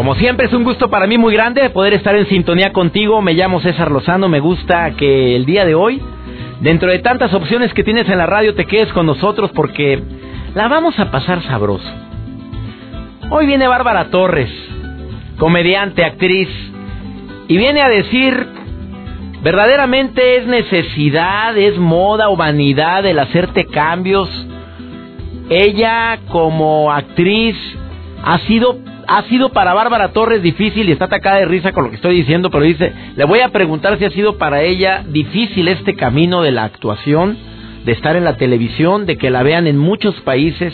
Como siempre es un gusto para mí muy grande poder estar en sintonía contigo. Me llamo César Lozano. Me gusta que el día de hoy, dentro de tantas opciones que tienes en la radio, te quedes con nosotros porque la vamos a pasar sabroso. Hoy viene Bárbara Torres, comediante, actriz, y viene a decir, verdaderamente es necesidad, es moda o vanidad el hacerte cambios. Ella como actriz ha sido ha sido para Bárbara Torres difícil y está atacada de risa con lo que estoy diciendo, pero dice, le voy a preguntar si ha sido para ella difícil este camino de la actuación, de estar en la televisión, de que la vean en muchos países,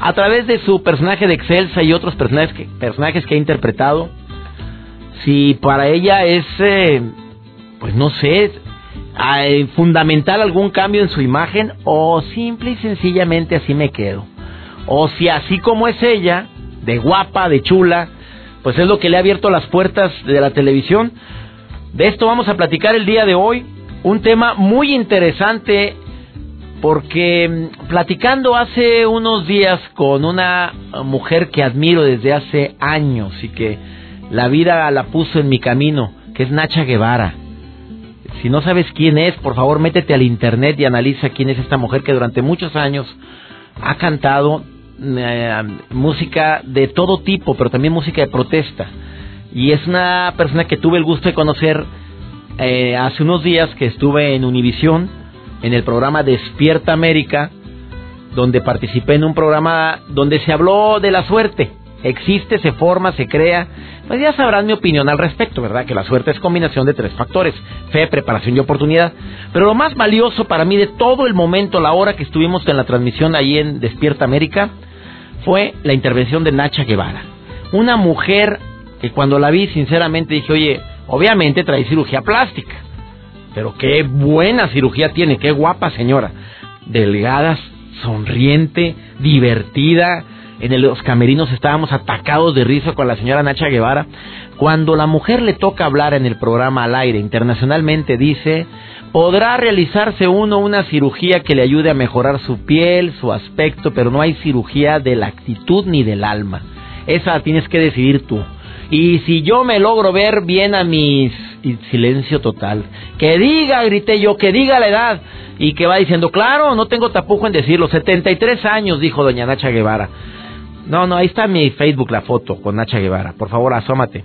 a través de su personaje de Excelsa y otros personajes que, personajes que ha interpretado. Si para ella es, eh, pues no sé, fundamental algún cambio en su imagen o simple y sencillamente así me quedo. O si así como es ella, de guapa, de chula, pues es lo que le ha abierto las puertas de la televisión. De esto vamos a platicar el día de hoy, un tema muy interesante porque mm, platicando hace unos días con una mujer que admiro desde hace años y que la vida la puso en mi camino, que es Nacha Guevara. Si no sabes quién es, por favor métete al internet y analiza quién es esta mujer que durante muchos años ha cantado eh, música de todo tipo, pero también música de protesta. Y es una persona que tuve el gusto de conocer eh, hace unos días que estuve en Univisión, en el programa Despierta América, donde participé en un programa donde se habló de la suerte. Existe, se forma, se crea. Pues ya sabrán mi opinión al respecto, ¿verdad? Que la suerte es combinación de tres factores: fe, preparación y oportunidad. Pero lo más valioso para mí de todo el momento, la hora que estuvimos en la transmisión ahí en Despierta América, fue la intervención de Nacha Guevara. Una mujer que cuando la vi sinceramente dije, oye, obviamente trae cirugía plástica, pero qué buena cirugía tiene, qué guapa señora. Delgada, sonriente, divertida. En los camerinos estábamos atacados de risa con la señora Nacha Guevara. Cuando la mujer le toca hablar en el programa al aire internacionalmente, dice, Podrá realizarse uno una cirugía que le ayude a mejorar su piel, su aspecto, pero no hay cirugía de la actitud ni del alma. Esa tienes que decidir tú. Y si yo me logro ver bien a mis silencio total, que diga, grité yo, que diga la edad y que va diciendo, claro, no tengo tapujo en decirlo, 73 años, dijo doña Nacha Guevara. No, no, ahí está mi Facebook la foto con Nacha Guevara. Por favor, asómate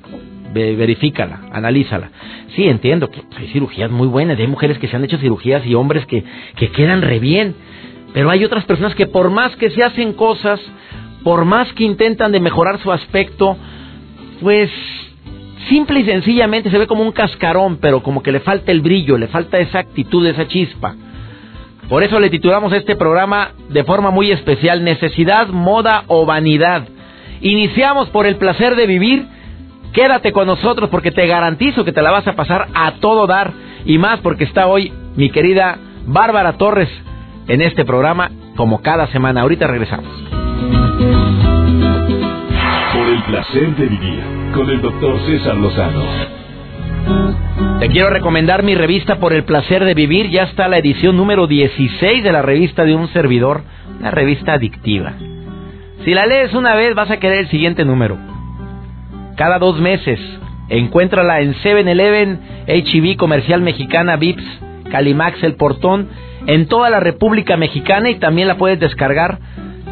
verifícala, analízala. Sí, entiendo que hay cirugías muy buenas, hay mujeres que se han hecho cirugías y hombres que, que quedan re bien, pero hay otras personas que por más que se hacen cosas, por más que intentan de mejorar su aspecto, pues simple y sencillamente se ve como un cascarón, pero como que le falta el brillo, le falta esa actitud, esa chispa. Por eso le titulamos este programa de forma muy especial, Necesidad, Moda o Vanidad. Iniciamos por el placer de vivir Quédate con nosotros porque te garantizo que te la vas a pasar a todo dar y más porque está hoy mi querida Bárbara Torres en este programa como cada semana. Ahorita regresamos. Por el placer de vivir con el doctor César Lozano. Te quiero recomendar mi revista Por el placer de vivir. Ya está la edición número 16 de la revista de un servidor, una revista adictiva. Si la lees una vez vas a querer el siguiente número cada dos meses. Encuéntrala en 7-Eleven, HB e Comercial Mexicana, Vips, Calimax, El Portón, en toda la República Mexicana y también la puedes descargar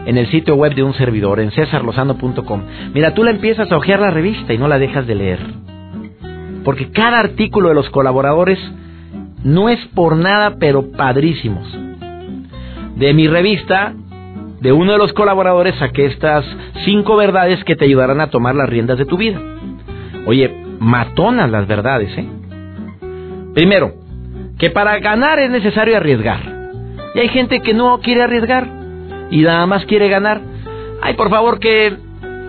en el sitio web de un servidor, en cesarlosano.com. Mira, tú la empiezas a hojear la revista y no la dejas de leer. Porque cada artículo de los colaboradores no es por nada, pero padrísimos. De mi revista de uno de los colaboradores saqué estas cinco verdades que te ayudarán a tomar las riendas de tu vida. Oye, matonas las verdades, ¿eh? Primero, que para ganar es necesario arriesgar. Y hay gente que no quiere arriesgar y nada más quiere ganar. Ay, por favor, que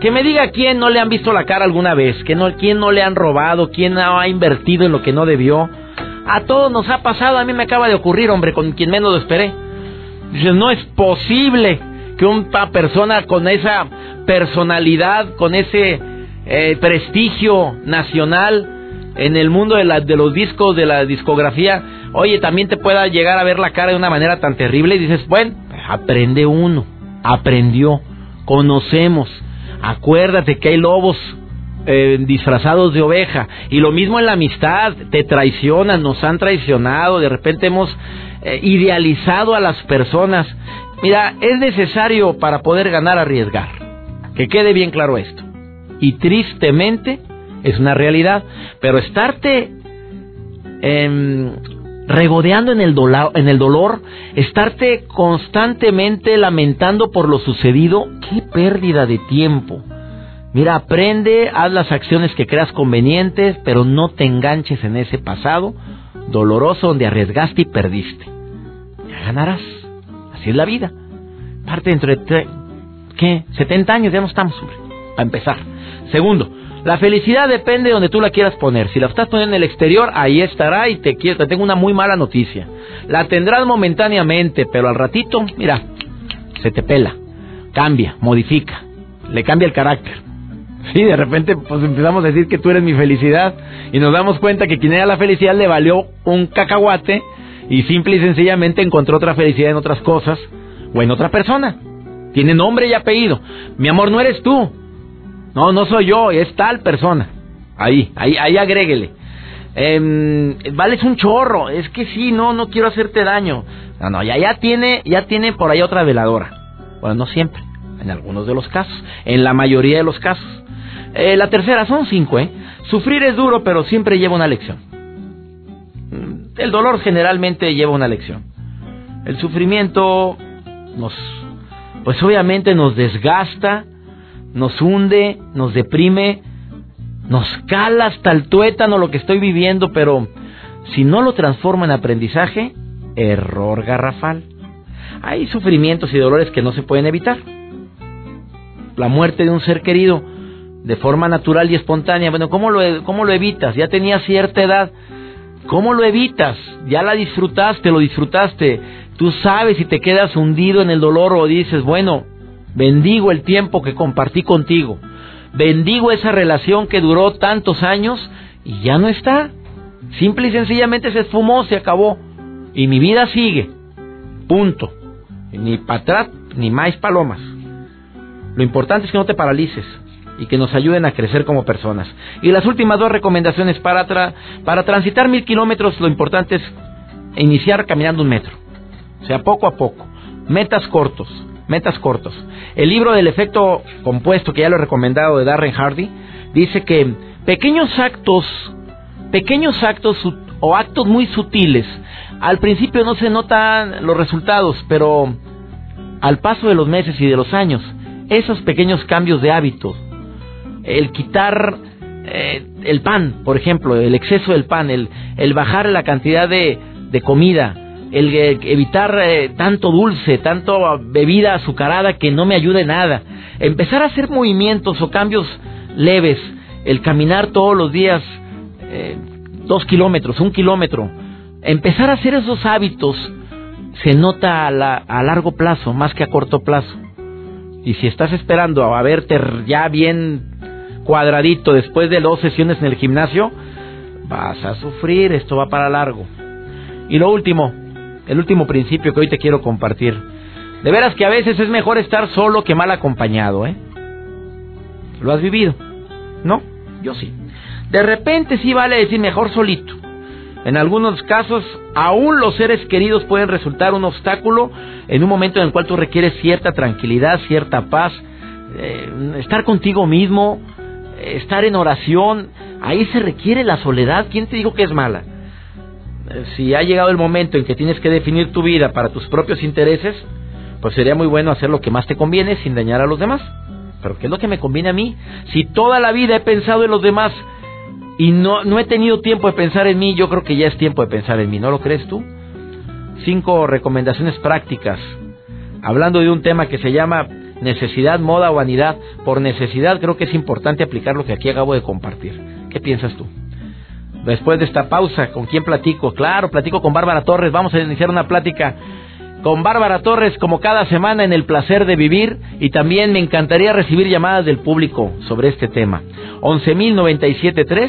Que me diga quién no le han visto la cara alguna vez, que no, quién no le han robado, quién no ha invertido en lo que no debió. A todos nos ha pasado, a mí me acaba de ocurrir, hombre, con quien menos lo esperé. No es posible que una persona con esa personalidad, con ese eh, prestigio nacional en el mundo de, la, de los discos, de la discografía, oye, también te pueda llegar a ver la cara de una manera tan terrible y dices, bueno, aprende uno, aprendió, conocemos Acuérdate que hay lobos eh, disfrazados de oveja. Y lo mismo en la amistad, te traicionan, nos han traicionado, de repente hemos eh, idealizado a las personas. Mira, es necesario para poder ganar arriesgar. Que quede bien claro esto. Y tristemente es una realidad. Pero estarte em, regodeando en el, en el dolor, estarte constantemente lamentando por lo sucedido, qué pérdida de tiempo. Mira, aprende, haz las acciones que creas convenientes, pero no te enganches en ese pasado doloroso donde arriesgaste y perdiste. Ya ganarás. Así es la vida. Parte dentro de, ¿qué? 70 años ya no estamos, a empezar. Segundo, la felicidad depende de donde tú la quieras poner. Si la estás poniendo en el exterior, ahí estará y te, quiero, te tengo una muy mala noticia. La tendrás momentáneamente, pero al ratito, mira, se te pela, cambia, modifica, le cambia el carácter. Sí, de repente pues empezamos a decir que tú eres mi felicidad y nos damos cuenta que quien era la felicidad le valió un cacahuate y simple y sencillamente encontró otra felicidad en otras cosas o en otra persona. Tiene nombre y apellido. Mi amor, no eres tú. No, no soy yo, es tal persona. Ahí, ahí, ahí agréguele. Eh, vales un chorro, es que sí, no, no quiero hacerte daño. No, no, ya, ya tiene, ya tiene por ahí otra veladora. Bueno, no siempre, en algunos de los casos, en la mayoría de los casos. Eh, la tercera, son cinco, ¿eh? Sufrir es duro, pero siempre lleva una lección. Mm, el dolor generalmente lleva una lección. El sufrimiento nos, pues obviamente nos desgasta, nos hunde, nos deprime, nos cala hasta el tuétano lo que estoy viviendo, pero si no lo transforma en aprendizaje, error garrafal. Hay sufrimientos y dolores que no se pueden evitar. La muerte de un ser querido de forma natural y espontánea, bueno, ¿cómo lo, cómo lo evitas? Ya tenía cierta edad. ¿Cómo lo evitas? Ya la disfrutaste, lo disfrutaste. Tú sabes si te quedas hundido en el dolor o dices, bueno, Bendigo el tiempo que compartí contigo. Bendigo esa relación que duró tantos años y ya no está. Simple y sencillamente se esfumó, se acabó. Y mi vida sigue. Punto. Ni para atrás, ni más palomas. Lo importante es que no te paralices y que nos ayuden a crecer como personas. Y las últimas dos recomendaciones para, para transitar mil kilómetros, lo importante es iniciar caminando un metro. O sea, poco a poco. Metas cortos metas cortos. El libro del efecto compuesto, que ya lo he recomendado de Darren Hardy, dice que pequeños actos, pequeños actos o actos muy sutiles, al principio no se notan los resultados, pero al paso de los meses y de los años, esos pequeños cambios de hábito, el quitar eh, el pan, por ejemplo, el exceso del pan, el, el bajar la cantidad de, de comida, el evitar eh, tanto dulce, tanto bebida azucarada que no me ayude nada, empezar a hacer movimientos o cambios leves, el caminar todos los días eh, dos kilómetros, un kilómetro, empezar a hacer esos hábitos se nota a, a largo plazo más que a corto plazo. Y si estás esperando a verte ya bien cuadradito después de dos sesiones en el gimnasio, vas a sufrir, esto va para largo. Y lo último, el último principio que hoy te quiero compartir. De veras que a veces es mejor estar solo que mal acompañado, ¿eh? ¿Lo has vivido? ¿No? Yo sí. De repente sí vale decir mejor solito. En algunos casos, aún los seres queridos pueden resultar un obstáculo en un momento en el cual tú requieres cierta tranquilidad, cierta paz, eh, estar contigo mismo, eh, estar en oración. Ahí se requiere la soledad. ¿Quién te dijo que es mala? Si ha llegado el momento en que tienes que definir tu vida para tus propios intereses, pues sería muy bueno hacer lo que más te conviene sin dañar a los demás. Pero ¿qué es lo que me conviene a mí? Si toda la vida he pensado en los demás y no, no he tenido tiempo de pensar en mí, yo creo que ya es tiempo de pensar en mí, ¿no lo crees tú? Cinco recomendaciones prácticas, hablando de un tema que se llama necesidad, moda o vanidad. Por necesidad creo que es importante aplicar lo que aquí acabo de compartir. ¿Qué piensas tú? Después de esta pausa, ¿con quién platico? Claro, platico con Bárbara Torres. Vamos a iniciar una plática con Bárbara Torres como cada semana en el placer de vivir y también me encantaría recibir llamadas del público sobre este tema. 11.097.3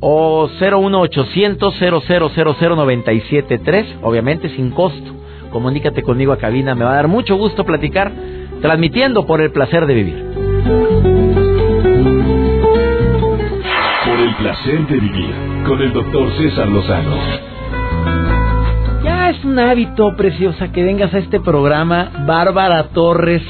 o 01800 0000973, obviamente sin costo. Comunícate conmigo a cabina, me va a dar mucho gusto platicar transmitiendo por el placer de vivir. Placer de vivir con el doctor César Lozano es un hábito, preciosa, que vengas a este programa, Bárbara Torres.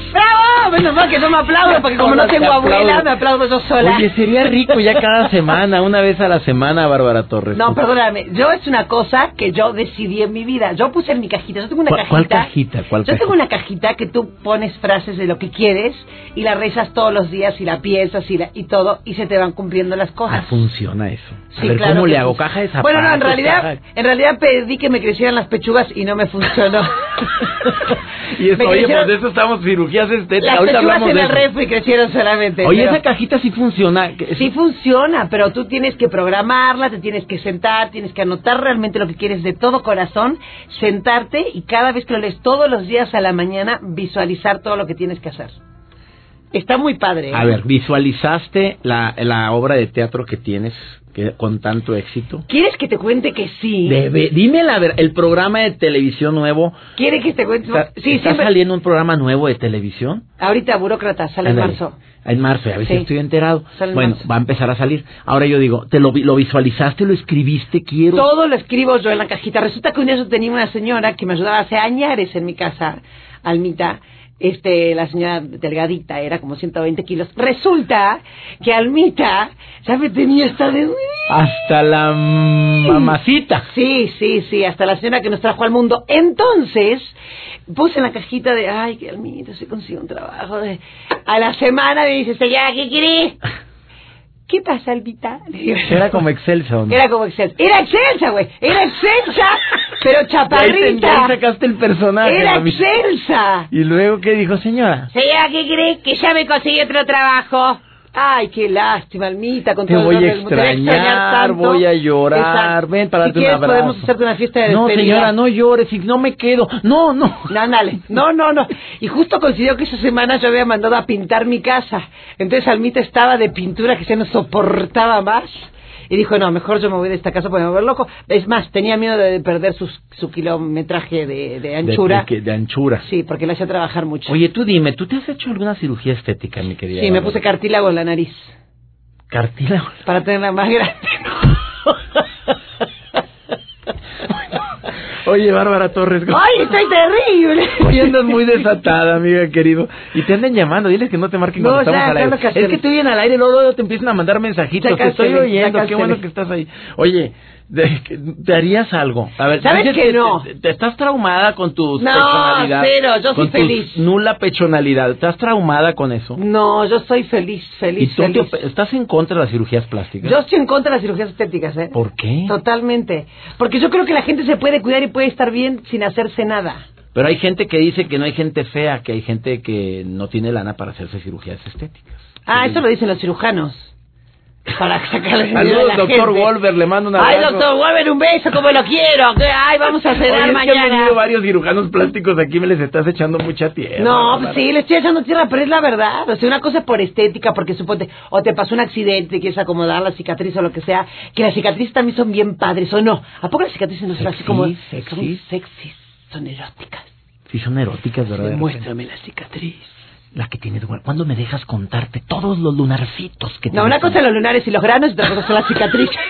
Menos mal que no me aplaudo, porque como no tengo abuela, me aplaudo yo sola. Oye, sería rico ya cada semana, una vez a la semana, Bárbara Torres. No, perdóname, yo es una cosa que yo decidí en mi vida. Yo puse en mi cajita, yo tengo una cajita. ¿Cuál cajita? ¿Cuál yo tengo una cajita que tú pones frases de lo que quieres y la rezas todos los días y la piensas y, y todo y se te van cumpliendo las cosas. Ah, funciona eso. Sí, a ver, claro ¿cómo le sí. hago? ¿Caja de zapatos? Bueno, no, en realidad, caja- en realidad pedí que me crecieran las pechugas y no me funcionó. y eso, Me oye, crecieron- pues de eso estamos cirugías estéticas. Ahorita hablamos en de el refri crecieron solamente. Oye, pero- esa cajita sí funciona. Sí funciona, pero tú tienes que programarla, te tienes que sentar, tienes que anotar realmente lo que quieres de todo corazón, sentarte y cada vez que lo lees todos los días a la mañana, visualizar todo lo que tienes que hacer. Está muy padre. ¿eh? A ver, ¿visualizaste la, la obra de teatro que tienes que, con tanto éxito? ¿Quieres que te cuente que sí? Debe- dime la verdad, el programa de televisión nuevo. ¿Quieres que te cuente? ¿Está, sí, está siempre. saliendo un programa nuevo de televisión? Ahorita, burócrata, sale en Ándale. marzo. En marzo, ya ves Sí. si estoy enterado. En Bueno, marzo. va a empezar a salir. Ahora yo digo, ¿te lo, vi- lo visualizaste, lo escribiste? Quiero. Todo lo escribo yo en la cajita. Resulta que un día yo tenía una señora que me ayudaba hace añares en mi casa, Almita. Este, la señora delgadita, era como 120 kilos. Resulta que Almita ya me tenía hasta de... Hasta la mamacita. Sí, sí, sí, hasta la señora que nos trajo al mundo. Entonces, puse en la cajita de, ay, que Almita se consigue un trabajo. De... A la semana me dice, señora, ¿qué querés? ¿Qué pasa, digo, Era como Excelsa, ¿o no? Era como Excelsa. Era Excelsa, güey. Era Excelsa, pero De ahí chaparrita. sacaste el personaje. Era. Excelsa. Y luego, ¿qué dijo, señora? Señora, ¿qué crees? Que ya me conseguí otro trabajo. Ay, qué lástima, Almita, con Te todo voy a dolor mundo. Te voy extrañar, tanto. voy a llorar. Exacto. Ven para si darte un quieres, abrazo. podemos hacerte una fiesta de No, despedida. señora, no llores, si no me quedo. No, no. No, ándale. No, no, no. Y justo coincidió que esa semana yo había mandado a pintar mi casa. Entonces Almita estaba de pintura que se no soportaba más. Y dijo, no, mejor yo me voy de esta casa porque me voy a ver loco. Es más, tenía miedo de perder sus- su kilometraje de, de anchura. De, de- de anchura. Sí, porque le hacía trabajar mucho. Oye, tú dime, ¿tú te has hecho alguna cirugía estética, mi querida? sí, me puse cartílago en la nariz cartílago. para tenerla más grande. Oye, Bárbara Torres. ¿cómo- ¡Ay, estoy terrible! Hoy andas muy desatada, amiga querido. Y te andan llamando, diles que no te marquen No, cuando ya, estamos al aire. Es que te oyen al aire, luego, luego te empiezan a mandar mensajitos. Te estoy oyendo, qué bueno que estás ahí. Oye, ¿te harías algo? A ver, ¿Sabes dices que no? Te, te- estás traumada con tu No, personalidad. cero, yo soy feliz. nula pechonalidad. ¿Estás traumada con eso? No, yo soy feliz, ¿Y feliz, tú te feliz. estás en contra de las cirugías plásticas? Yo estoy en contra de las cirugías estéticas, ¿eh? ¿Por qué? Totalmente. Porque yo creo que la gente se puede cuidar y puede estar bien sin hacerse nada. Pero hay gente que dice que no hay gente fea, que hay gente que no tiene lana para hacerse cirugías estéticas. Ah, eso lo dicen los cirujanos. Para sacarle a Saludos, la doctor gente. Wolver, le mando un Ay, abrazo. doctor Wolver, un beso como lo quiero. Ay, vamos a Oye, cenar es que han mañana. venido varios cirujanos plásticos aquí, me les estás echando mucha tierra. No, pues sí, le estoy echando tierra, pero es la verdad. O sea, una cosa es por estética, porque suponte, o te pasó un accidente, quieres acomodar la cicatriz o lo que sea, que las cicatrices también son bien padres, ¿o no? ¿A poco las cicatrices no son así como... sexy. Son sexys, son eróticas. Sí, son eróticas, ¿verdad? Muéstrame la cicatriz. La que tienes, güey. ¿Cuándo me dejas contarte todos los lunarcitos que No, una cosa son los lunares y los granos y otra cosa son las cicatrices.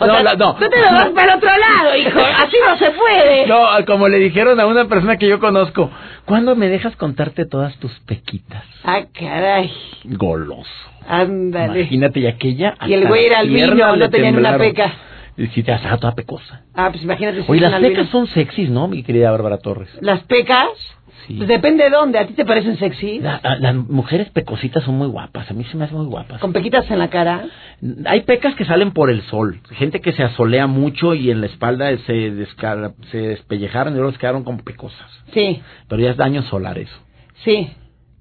O No, sea, la- no. Tú te lo vas para el otro lado, hijo. Así no se puede. No, como le dijeron a una persona que yo conozco, ¿cuándo me dejas contarte todas tus pequitas? Ah, caray. Goloso. Ándale. Imagínate, y aquella. Y el güey era albino, no tenía una peca. Y sí, te estaba toda pecosa. Ah, pues imagínate. si Oye, las albino. pecas son sexys, ¿no, mi querida Bárbara Torres? ¿Las pecas? Pues depende de dónde. ¿A ti te parecen sexy? La- la- las mujeres pecositas son muy guapas, a mí se me hacen muy guapas. Con pequitas en la cara. Hay pecas que salen por el sol, gente que se asolea mucho y en la espalda se, se despellejaron y luego se quedaron como pecosas. Sí, Pero ya es daño solar eso. sí.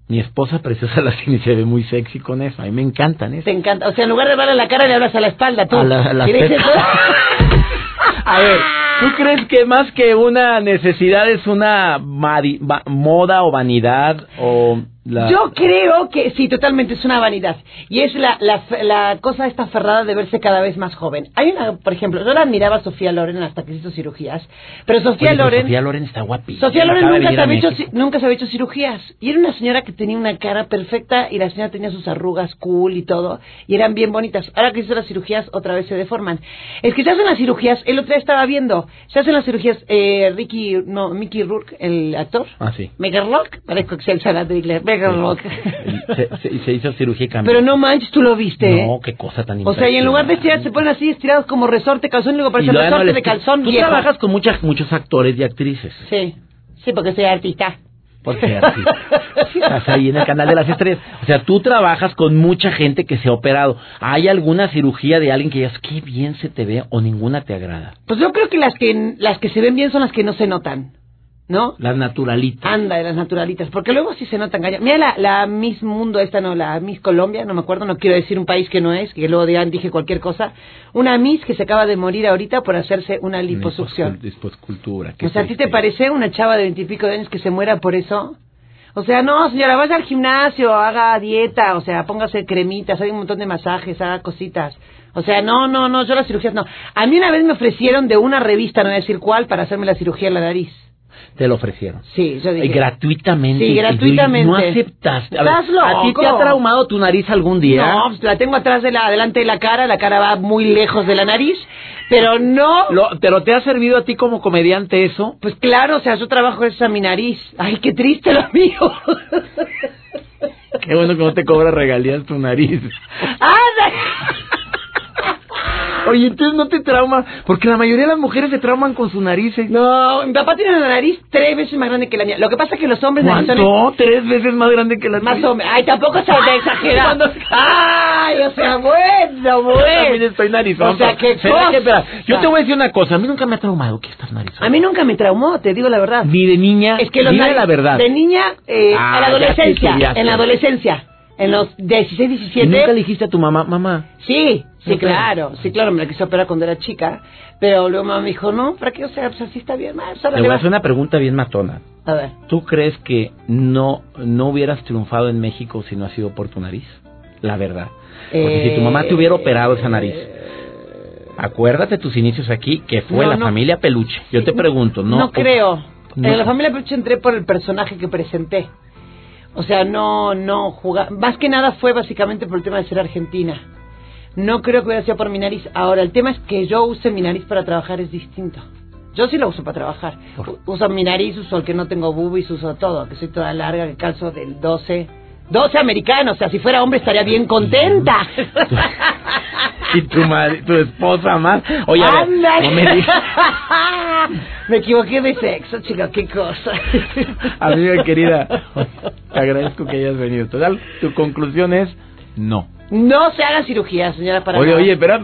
Mi esposa preciosa la tiene y se ve muy sexy con eso. A mí me encantan eso. Te encanta. O sea, en lugar de a la cara, le hablas a la espalda tú. A la- a. A ver, ¿tú crees que más que una necesidad es una moda o vanidad o la... Yo creo que sí, totalmente es una vanidad. Y es la, la, la cosa esta aferrada de verse cada vez más joven. Hay una, por ejemplo, yo la admiraba a Sofía Loren hasta que hizo cirugías. Pero Sofía Oye, pero Loren. Sofía Loren está guapísima. Sofía Loren nunca se, había hecho, nunca se había hecho cirugías. Y era una señora que tenía una cara perfecta y la señora tenía sus arrugas cool y todo. Y eran bien bonitas. Ahora que hizo las cirugías, otra vez se deforman. Es que se hacen las cirugías, el otro día estaba viendo, se hacen las cirugías, eh, Ricky, no, Mickey Rourke, el actor. Ah, sí. Megan Rock, parezco Excel Salat de inglés. Rock. Se, se- se hizo cirugía y cambió. Pero no manches, tú lo viste. No, qué cosa tan O sea, y en lugar de estirar, se ponen así estirados como resorte calzón y luego parece luego no resorte les- de calzón Tú viejo. trabajas con muchas, muchos actores y actrices. Sí, sí, porque soy artista. Por ser así. Sí, Estás ahí en el canal de las estrellas. O sea, tú trabajas con mucha gente que se ha operado. ¿Hay alguna cirugía de alguien que digas, qué bien se te ve o ninguna te agrada? Pues yo creo que las que las que se ven bien son las que no se notan, ¿no? Las naturalitas. Anda, de las naturalitas, porque luego sí se notan gallas. Mira la, la Miss Mundo, esta no, la Miss Colombia, no me acuerdo, no quiero decir un país que no es, que luego digan, dije cualquier cosa. Una Miss que se acaba de morir ahorita por hacerse una liposucción. Liposcultura. O sea, ¿a ti te parece una chava de veintipico de años que se muera por eso? O sea, no, señora, vaya al gimnasio, haga dieta, o sea, póngase cremitas, haga un montón de masajes, haga cositas. O sea, no, no, no, yo las cirugías no. A mí una vez me ofrecieron de una revista, no voy a decir cuál, para hacerme la cirugía en la nariz. Te lo ofrecieron. Sí, yo dije. Y gratuitamente. Sí, gratuitamente. No aceptaste. A ver, Estás loco. ¿A ti te ha traumado tu nariz algún día? No, la tengo atrás de la, delante de la cara, la cara va muy lejos de la nariz, pero no. Lo- ¿Pero te ha servido a ti como comediante eso? Pues claro, o sea, yo trabajo esa mi nariz. Ay, qué triste lo mío. Qué bueno que no te cobra regalías tu nariz. ¡Anda! Oye, entonces no te trauma, porque la mayoría de las mujeres se trauman con sus narices. No, mi papá tiene una nariz tres veces más grande que la mía. Lo que pasa es que los hombres narizones... ¿Cuánto? Tres veces más grande que la Más tuya. o menos. Ay, tampoco se de exagerando. Ay, o sea, bueno, Yo también bueno. estoy narizón. O sea, qué ¿Será que, cosa. espera, Yo te voy a decir una cosa, a mí nunca me ha traumado que estás narizón. A mí nunca me traumó, te digo la verdad. Ni de niña, Es que los nariz- la verdad. De niña, eh, Ah, en la adolescencia. En la adolescencia. En los 16, ¿Y 17. nunca le dijiste a tu mamá, mamá? Sí, sí, claro. Sí, claro, me la quise operar cuando era chica. Pero luego mamá me dijo, no, ¿para qué? O sea, pues así está bien. más Le voy a hacer una pregunta bien matona. A ver. ¿Tú crees que no, no hubieras triunfado en México si no ha sido por tu nariz? La verdad. Porque si tu mamá te hubiera operado esa nariz, acuérdate tus inicios aquí, que fue No, la no. familia Peluche. Yo te pregunto, ¿no? No, creo. En la familia Peluche entré por el personaje que presenté. O sea, no, no jugar. Más que nada fue básicamente por el tema de ser argentina. No creo que hubiera sido por mi nariz. Ahora, el tema es que yo use mi nariz para trabajar es distinto. Yo sí lo uso para trabajar. Uso mi nariz, uso el que no tengo boobies, uso todo, que soy toda larga, que calzo del 12. 12 americano, o sea, si fuera hombre estaría bien contenta. Y tu, madre, tu esposa más. Oye, a ver, Ándale. no me digas. Me equivoqué de sexo, chica, qué cosa. Amiga querida, te agradezco que hayas venido. Total, tu conclusión es no. No se haga cirugía, señora, para oye, nada. oye, espera,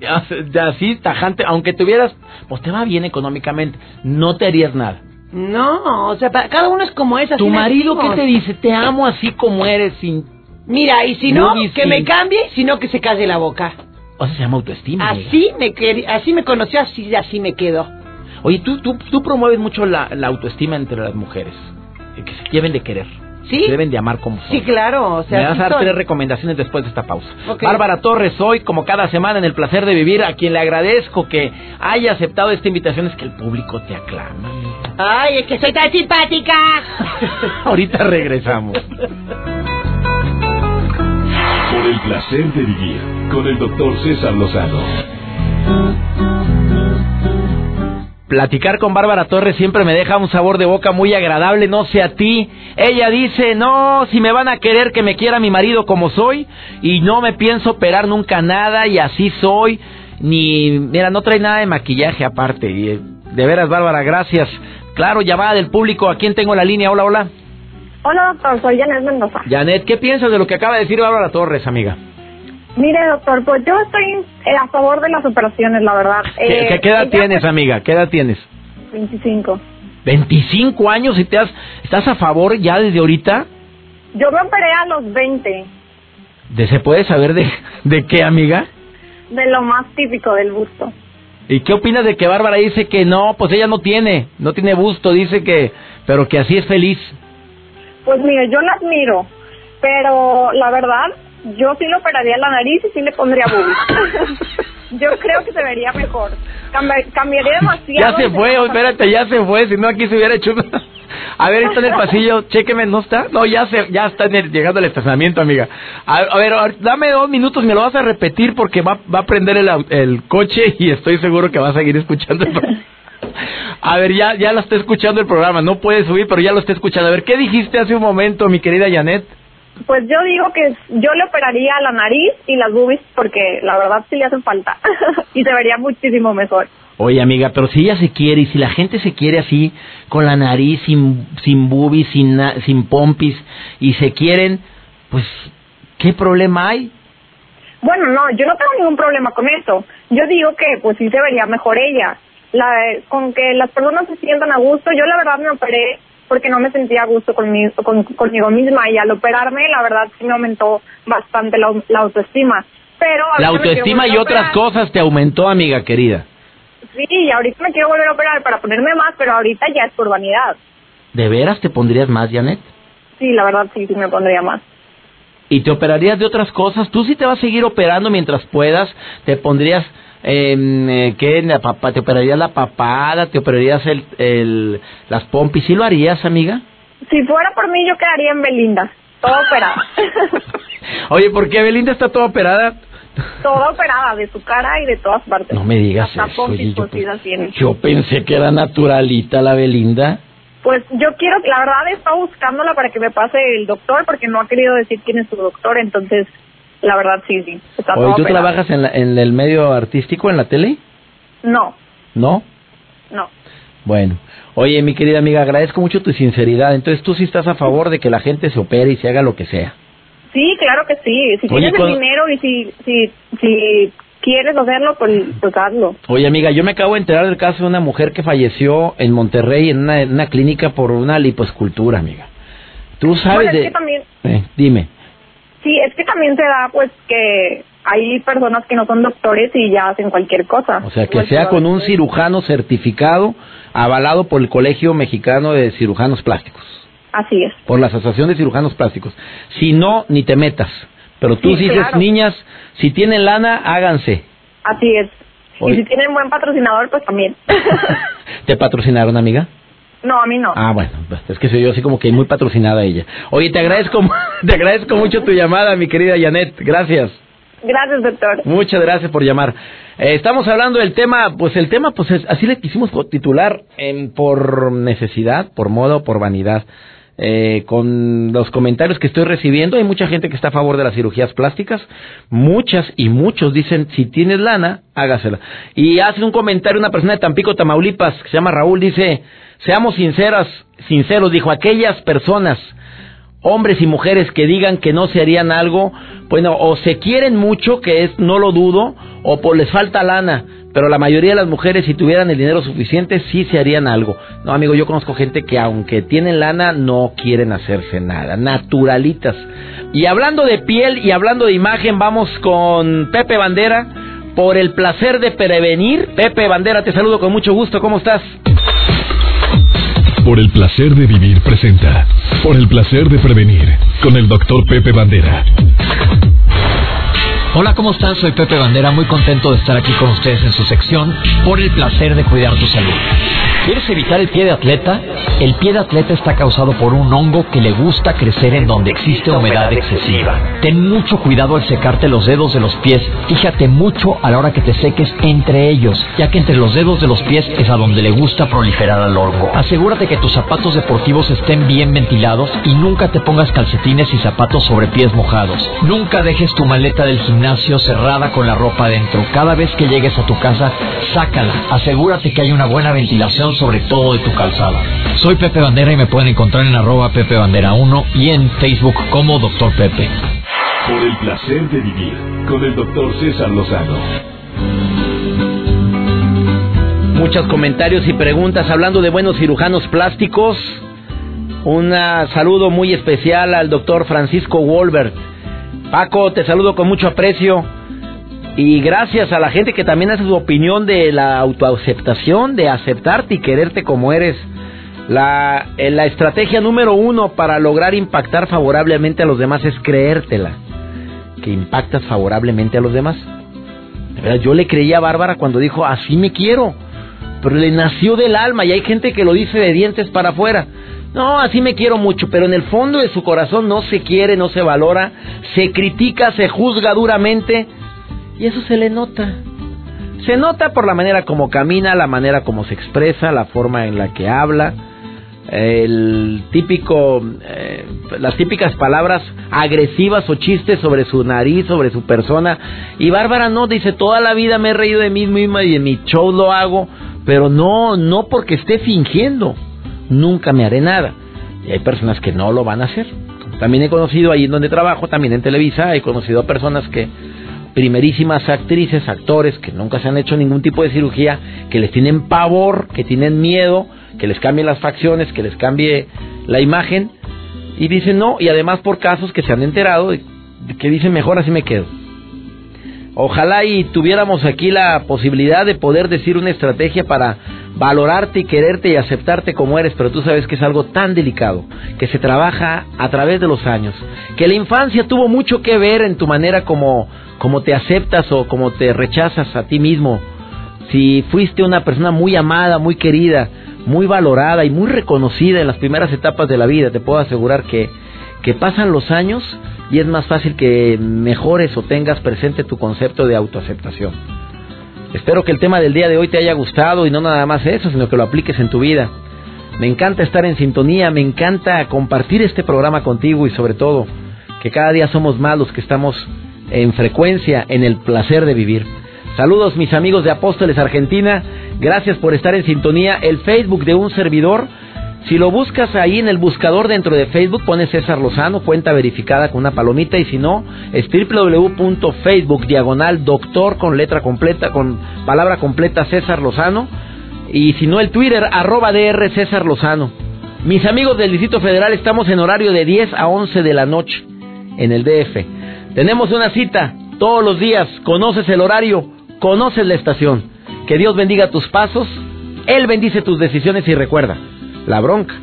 ya así tajante, aunque tuvieras, pues te va bien económicamente, no te harías nada. No, o sea, para- cada uno es como es. así Tu marido, ¿qué te dice? Te amo así como eres, sin... Mira, y si no, que me cambie, sino que se calle la boca. O sea, se llama autoestima. amiga. Así me quer- así me conoció, así, así me quedo. Oye, tú, tú, tú promueves mucho la, la autoestima entre las mujeres, eh, que se deben de querer, ¿Sí? se deben de amar como son. Sí, claro, o sea, Me vas a dar son. tres recomendaciones después de esta pausa. Ok. Bárbara Torres, hoy, como cada semana, en el placer de vivir, a quien le agradezco que haya aceptado esta invitación, es que el público te aclama. amiga. Ay, es que soy tan simpática. Ahorita regresamos. Por el placer de vivir con el doctor César Lozano. Platicar con Bárbara Torres siempre me deja un sabor de boca muy agradable, no sé a ti. Ella dice, no, si me van a querer que me quiera mi marido como soy y no me pienso operar nunca nada y así soy. Ni, mira, no trae nada de maquillaje aparte. Y, eh, de veras, Bárbara, gracias. Claro, llamada del público, ¿a quién tengo la línea? Hola, hola. Hola, doctor, soy Janet Mendoza. Janet, ¿qué piensas de lo que acaba de decir Bárbara Torres, amiga? Mire, doctor, pues yo estoy eh, a favor de las operaciones, la verdad. ¿Qué, Eh, qué- edad ella, tienes, amiga? ¿Qué edad tienes? pues, 25. 25 años y te has, estás a favor ya desde ahorita. Yo me operé a los 20, ¿De ¿Se puede saber de, de qué, amiga? de lo más típico del busto. ¿Y qué opinas de que Bárbara dice que no, pues ella no tiene, no tiene busto, dice que, pero que así es feliz? Pues mire, yo la admiro, pero la verdad, yo sí le operaría la nariz y sí le pondría boobies. yo creo que se vería mejor. Cambi- cambiaría demasiado. Ya se fue, oh, espérate, ya se fue, si no aquí se hubiera hecho... A ver, está en el pasillo, chéqueme, ¿no está? No, ya se, ya está en el- llegando al estacionamiento, amiga. A, a ver, ahor- dame dos minutos, me lo vas a repetir porque va, va a prender el, el coche y estoy seguro que va a seguir escuchando el. A ver, ya, ya lo está escuchando el programa, no puede subir, pero ya lo está escuchando. A ver, ¿qué dijiste hace un momento, mi querida Janet? Pues yo digo que yo le operaría la nariz y las boobies porque la verdad sí le hacen falta y se vería muchísimo mejor. Oye, amiga, pero si ella se quiere y si la gente se quiere así, con la nariz sin, sin boobies, sin, sin pompis, y se quieren, pues, ¿qué problema hay? Bueno, no, yo no tengo ningún problema con eso. Yo digo que pues sí se vería mejor ella. La, con que las personas se sientan a gusto, yo la verdad me operé porque no me sentía a gusto conmigo, con, conmigo misma y al operarme la verdad sí me aumentó bastante la, la autoestima. Pero La autoestima y otras cosas te aumentó, amiga querida. Sí, y ahorita me quiero volver a operar para ponerme más, pero ahorita ya es por vanidad. ¿De veras te pondrías más, Janet? Sí, la verdad sí, sí me pondría más. ¿Y te operarías de otras cosas? ¿Tú sí te vas a seguir operando mientras puedas? ¿Te pondrías, eh, eh, papa- te operarías la papada? ¿Te operarías el, el, las pompis? ¿Sí lo harías, amiga? Si fuera por mí yo quedaría en Belinda, toda operada. Oye, ¿por qué Belinda está toda operada? toda operada de su cara y de todas partes. No me digas Hasta eso. oye, yo, yo pensé que era naturalita la Belinda. Pues yo quiero, la verdad he estado buscándola para que me pase el doctor porque no ha querido decir quién es su doctor, entonces la verdad sí, sí. Está Oye, ¿tú trabajas en, la- en el medio artístico, en la tele? No, ¿No? no. Bueno. Oye, mi querida amiga, agradezco mucho tu sinceridad. Entonces, tú sí estás a favor de que la gente se opere y se haga lo que sea. Sí, claro que sí. Si Oye, tienes cuando- el dinero y si, si, si quieres hacerlo, pues, pues hazlo. Oye, amiga, yo me acabo de enterar del caso de una mujer que falleció en Monterrey en una, en una clínica por una lipoescultura, amiga. Tú sabes Bueno, es de... que también, Eh, dime. Sí, es que también se da pues que hay personas que no son doctores y ya hacen cualquier cosa. O sea, que sea con un cirujano certificado, avalado por el Colegio Mexicano de Cirujanos Plásticos, Así es. por la Asociación de Cirujanos Plásticos. Si no, ni te metas. Pero tú Sí, dices, claro. niñas, si tienen lana, háganse. Así es. Y si tienen buen patrocinador, pues también. ¿Te patrocinaron, amiga? No, a mí no. Ah, bueno, pues, es que soy yo así como que muy patrocinada ella. Oye, te agradezco, te agradezco mucho tu llamada, mi querida Janet. Gracias. Gracias, doctor. Muchas gracias por llamar. Eh, estamos hablando del tema, pues el tema, pues es- así le quisimos titular, en, por necesidad, por moda o por vanidad. Eh, con los comentarios que estoy recibiendo, hay mucha gente que está a favor de las cirugías plásticas, muchas y muchos dicen, si tienes lana, hágasela. Y hace un comentario una persona de Tampico, Tamaulipas, que se llama Raúl, dice, seamos sinceras, sinceros, dijo, aquellas personas hombres y mujeres que digan que no se harían algo, bueno, o se quieren mucho, que es, no lo dudo, o pues les falta lana, pero la mayoría de las mujeres si tuvieran el dinero suficiente sí se harían algo. No, amigo, yo conozco gente que aunque tienen lana no quieren hacerse nada, naturalitas. Y hablando de piel y hablando de imagen, vamos con Pepe Bandera por el placer de prevenir. Pepe Bandera, te saludo con mucho gusto, ¿cómo estás? Por el placer de vivir presenta. Por el placer de prevenir. Con el doctor Pepe Bandera. Hola, ¿cómo están? Soy Pepe Bandera, muy contento de estar aquí con ustedes en su sección Por el placer de cuidar tu salud. ¿Quieres evitar el pie de atleta? El pie de atleta está causado por un hongo que le gusta crecer en donde existe humedad excesiva. Ten mucho cuidado al secarte los dedos de los pies. Fíjate mucho a la hora que te seques entre ellos, ya que entre los dedos de los pies es a donde le gusta proliferar al hongo. Asegúrate que tus zapatos deportivos estén bien ventilados y nunca te pongas calcetines y zapatos sobre pies mojados. Nunca dejes tu maleta del gimnasio cerrada con la ropa adentro. Cada vez que llegues a tu casa, sácala. Asegúrate que hay una buena ventilación sobre todo de tu calzada. Soy Pepe Bandera y me pueden encontrar en arroba Pepe Bandera 1 y en Facebook como Doctor Pepe. Por el placer de vivir. Con el doctor César Lozano. Muchos comentarios y preguntas hablando de buenos cirujanos plásticos. Un saludo muy especial al doctor Francisco Wolbert. Paco, te saludo con mucho aprecio. Y gracias a la gente que también hace su opinión de la autoaceptación, de aceptarte y quererte como eres. La, eh, la estrategia número uno para lograr impactar favorablemente a los demás es creértela. Que impactas favorablemente a los demás. Yo le creía a Bárbara cuando dijo, así me quiero. Pero le nació del alma y hay gente que lo dice de dientes para afuera. No, así me quiero mucho, pero en el fondo de su corazón no se quiere, no se valora, se critica, se juzga duramente y eso se le nota. Se nota por la manera como camina, la manera como se expresa, la forma en la que habla, el típico, eh, las típicas palabras agresivas o chistes sobre su nariz, sobre su persona. Y Bárbara no, dice, toda la vida me he reído de mí misma y en mi show lo hago, pero no, no porque esté fingiendo, nunca me haré nada. Y hay personas que no lo van a hacer. También he conocido ahí en donde trabajo, también en Televisa, he conocido a personas que primerísimas actrices, actores que nunca se han hecho ningún tipo de cirugía, que les tienen pavor, que tienen miedo, que les cambien las facciones, que les cambie la imagen, y dicen no, y además por casos que se han enterado, que dicen mejor así me quedo. Ojalá y tuviéramos aquí la posibilidad de poder decir una estrategia para valorarte y quererte y aceptarte como eres, pero tú sabes que es algo tan delicado, que se trabaja a través de los años, que la infancia tuvo mucho que ver en tu manera como, como te aceptas o como te rechazas a ti mismo. Si fuiste una persona muy amada, muy querida, muy valorada y muy reconocida en las primeras etapas de la vida, te puedo asegurar que, que pasan los años y es más fácil que mejores o tengas presente tu concepto de autoaceptación. Espero que el tema del día de hoy te haya gustado y no nada más eso, sino que lo apliques en tu vida. Me encanta estar en sintonía, me encanta compartir este programa contigo y sobre todo que cada día somos más los que estamos en frecuencia en el placer de vivir. Saludos mis amigos de Apóstoles Argentina, gracias por estar en sintonía. El Facebook de un servidor si lo buscas ahí en el buscador dentro de Facebook, pones César Lozano, cuenta verificada con una palomita, y si no, es www.facebook diagonal doctor con letra completa, con palabra completa César Lozano, y si no, el Twitter arroba DR César Lozano. Mis amigos del Distrito Federal, estamos en horario de 10 a 11 de la noche en el DF. Tenemos una cita todos los días, conoces el horario, conoces la estación. Que Dios bendiga tus pasos, Él bendice tus decisiones y recuerda. La bronca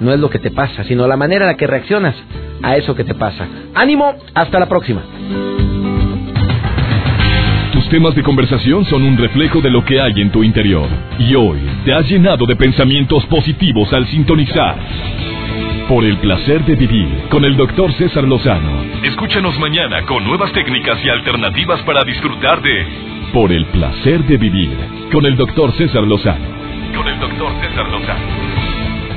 no es lo que te pasa, sino la manera en la que reaccionas a eso que te pasa. Ánimo, hasta la próxima. Tus temas de conversación son un reflejo de lo que hay en tu interior. Y hoy te has llenado de pensamientos positivos al sintonizar. Por el placer de vivir con el doctor César Lozano. Escúchanos mañana con nuevas técnicas y alternativas para disfrutar de Por el placer de vivir con el doctor César Lozano. Con el doctor César Lozano.